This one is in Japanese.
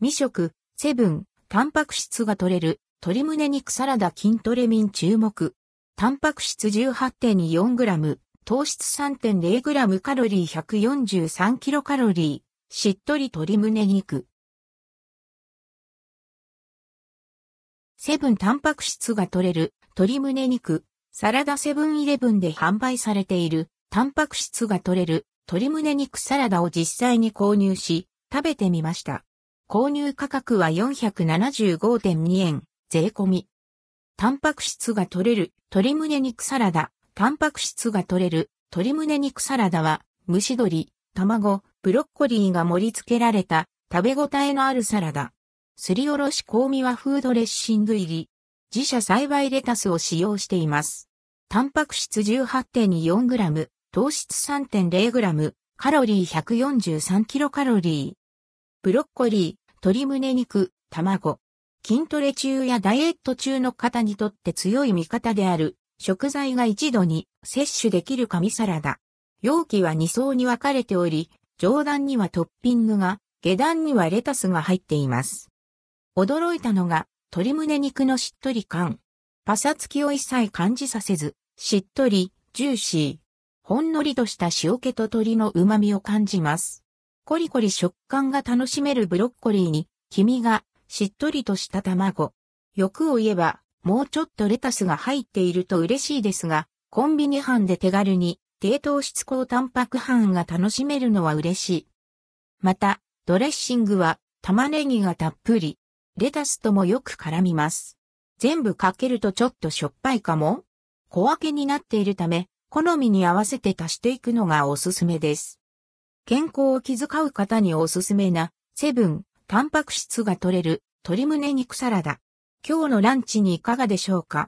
未食、セブン、タンパク質が取れる、鶏胸肉サラダ筋トレ民注目。タンパク質 18.24g、糖質 3.0g カロリー 143kcal、しっとり鶏胸肉。セブンタンパク質が取れる鶏胸肉、サラダセブンイレブンで販売されているタンパク質が取れる鶏胸肉サラダを実際に購入し、食べてみました。購入価格は475.2円、税込み。タンパク質が取れる鶏胸肉サラダ。タンパク質が取れる鶏胸肉サラダは、蒸し鶏、卵、ブロッコリーが盛り付けられた食べ応えのあるサラダ。すりおろし香味和風ドレッシング入り。自社栽培レタスを使用しています。タンパク質 18.24g、糖質 3.0g、カロリー 143kcal。ブロッコリー、鶏胸肉、卵。筋トレ中やダイエット中の方にとって強い味方である食材が一度に摂取できる紙サラダ。容器は2層に分かれており、上段にはトッピングが、下段にはレタスが入っています。驚いたのが、鶏胸肉のしっとり感。パサつきを一切感じさせず、しっとり、ジューシー。ほんのりとした塩気と鶏の旨味を感じます。コリコリ食感が楽しめるブロッコリーに、黄身がしっとりとした卵。欲を言えば、もうちょっとレタスが入っていると嬉しいですが、コンビニ飯で手軽に低糖質高タンパク飯が楽しめるのは嬉しい。また、ドレッシングは玉ねぎがたっぷり、レタスともよく絡みます。全部かけるとちょっとしょっぱいかも小分けになっているため、好みに合わせて足していくのがおすすめです。健康を気遣う方におすすめな、セブン、タンパク質が取れる、鶏胸肉サラダ。今日のランチにいかがでしょうか？